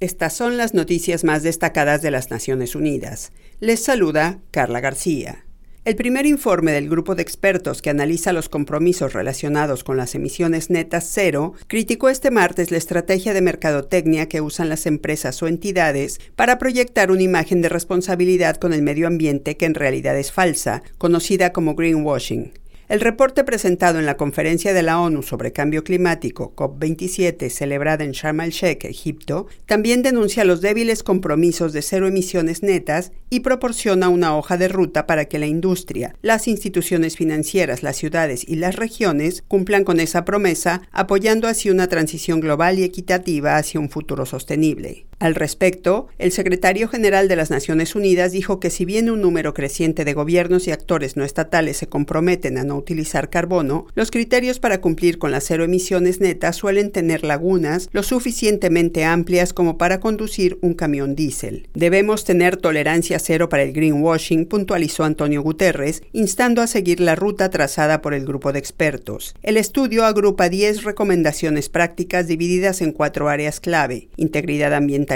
Estas son las noticias más destacadas de las Naciones Unidas. Les saluda Carla García. El primer informe del grupo de expertos que analiza los compromisos relacionados con las emisiones netas cero criticó este martes la estrategia de mercadotecnia que usan las empresas o entidades para proyectar una imagen de responsabilidad con el medio ambiente que en realidad es falsa, conocida como greenwashing. El reporte presentado en la conferencia de la ONU sobre cambio climático COP27 celebrada en Sharm el-Sheikh, Egipto, también denuncia los débiles compromisos de cero emisiones netas y proporciona una hoja de ruta para que la industria, las instituciones financieras, las ciudades y las regiones cumplan con esa promesa, apoyando así una transición global y equitativa hacia un futuro sostenible. Al respecto, el secretario general de las Naciones Unidas dijo que si bien un número creciente de gobiernos y actores no estatales se comprometen a no utilizar carbono, los criterios para cumplir con las cero emisiones netas suelen tener lagunas lo suficientemente amplias como para conducir un camión diésel. Debemos tener tolerancia cero para el greenwashing, puntualizó Antonio Guterres, instando a seguir la ruta trazada por el grupo de expertos. El estudio agrupa 10 recomendaciones prácticas divididas en cuatro áreas clave: integridad ambiental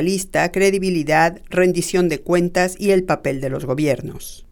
credibilidad, rendición de cuentas y el papel de los gobiernos.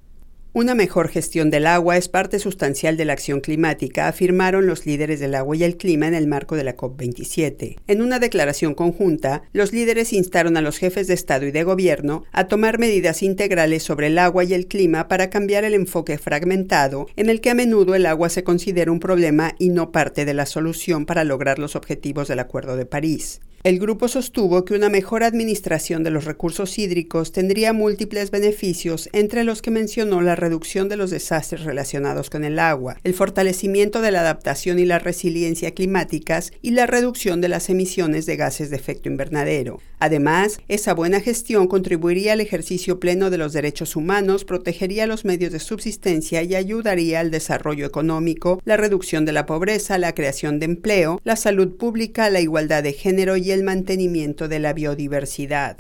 Una mejor gestión del agua es parte sustancial de la acción climática, afirmaron los líderes del agua y el clima en el marco de la COP27. En una declaración conjunta, los líderes instaron a los jefes de Estado y de Gobierno a tomar medidas integrales sobre el agua y el clima para cambiar el enfoque fragmentado en el que a menudo el agua se considera un problema y no parte de la solución para lograr los objetivos del Acuerdo de París. El grupo sostuvo que una mejor administración de los recursos hídricos tendría múltiples beneficios, entre los que mencionó la reducción de los desastres relacionados con el agua, el fortalecimiento de la adaptación y la resiliencia climáticas y la reducción de las emisiones de gases de efecto invernadero. Además, esa buena gestión contribuiría al ejercicio pleno de los derechos humanos, protegería los medios de subsistencia y ayudaría al desarrollo económico, la reducción de la pobreza, la creación de empleo, la salud pública, la igualdad de género y el mantenimiento de la biodiversidad.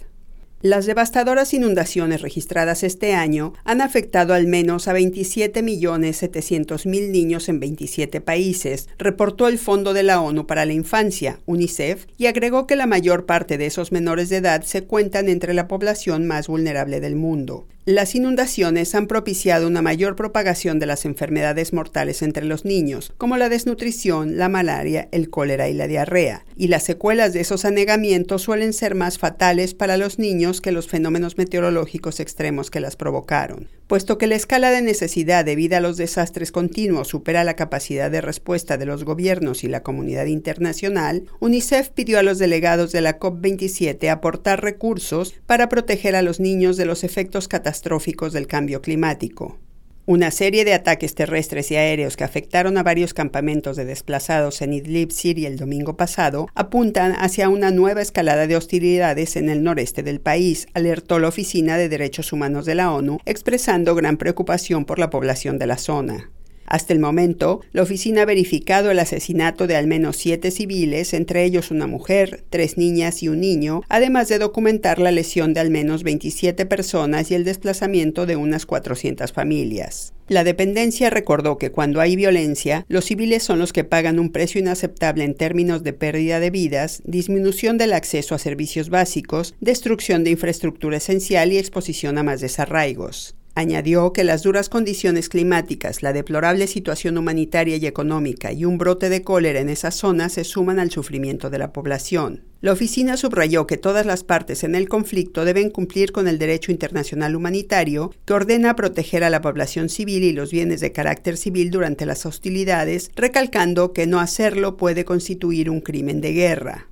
Las devastadoras inundaciones registradas este año han afectado al menos a 27.700.000 niños en 27 países, reportó el Fondo de la ONU para la Infancia, UNICEF, y agregó que la mayor parte de esos menores de edad se cuentan entre la población más vulnerable del mundo. Las inundaciones han propiciado una mayor propagación de las enfermedades mortales entre los niños, como la desnutrición, la malaria, el cólera y la diarrea, y las secuelas de esos anegamientos suelen ser más fatales para los niños que los fenómenos meteorológicos extremos que las provocaron. Puesto que la escala de necesidad debido a los desastres continuos supera la capacidad de respuesta de los gobiernos y la comunidad internacional, UNICEF pidió a los delegados de la COP27 aportar recursos para proteger a los niños de los efectos catastróficos catastróficos del cambio climático. Una serie de ataques terrestres y aéreos que afectaron a varios campamentos de desplazados en Idlib, Siria, el domingo pasado, apuntan hacia una nueva escalada de hostilidades en el noreste del país, alertó la Oficina de Derechos Humanos de la ONU, expresando gran preocupación por la población de la zona. Hasta el momento, la oficina ha verificado el asesinato de al menos siete civiles, entre ellos una mujer, tres niñas y un niño, además de documentar la lesión de al menos 27 personas y el desplazamiento de unas 400 familias. La dependencia recordó que cuando hay violencia, los civiles son los que pagan un precio inaceptable en términos de pérdida de vidas, disminución del acceso a servicios básicos, destrucción de infraestructura esencial y exposición a más desarraigos. Añadió que las duras condiciones climáticas, la deplorable situación humanitaria y económica y un brote de cólera en esa zona se suman al sufrimiento de la población. La oficina subrayó que todas las partes en el conflicto deben cumplir con el derecho internacional humanitario que ordena proteger a la población civil y los bienes de carácter civil durante las hostilidades, recalcando que no hacerlo puede constituir un crimen de guerra.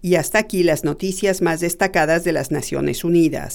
Y hasta aquí las noticias más destacadas de las Naciones Unidas.